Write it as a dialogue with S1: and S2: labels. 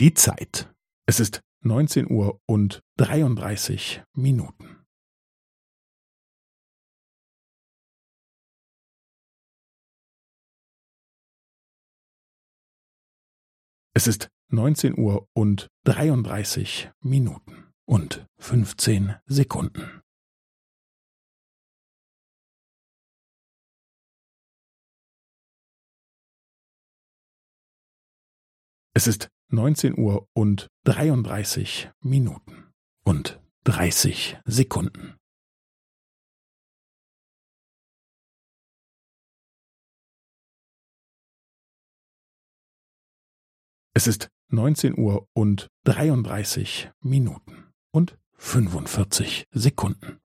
S1: Die Zeit. Es ist neunzehn Uhr und dreiunddreißig Minuten. Es ist neunzehn Uhr und dreiunddreißig Minuten und fünfzehn Sekunden. Es ist neunzehn Uhr und dreiunddreißig Minuten und dreißig Sekunden. Es ist neunzehn Uhr und dreiunddreißig Minuten und fünfundvierzig Sekunden.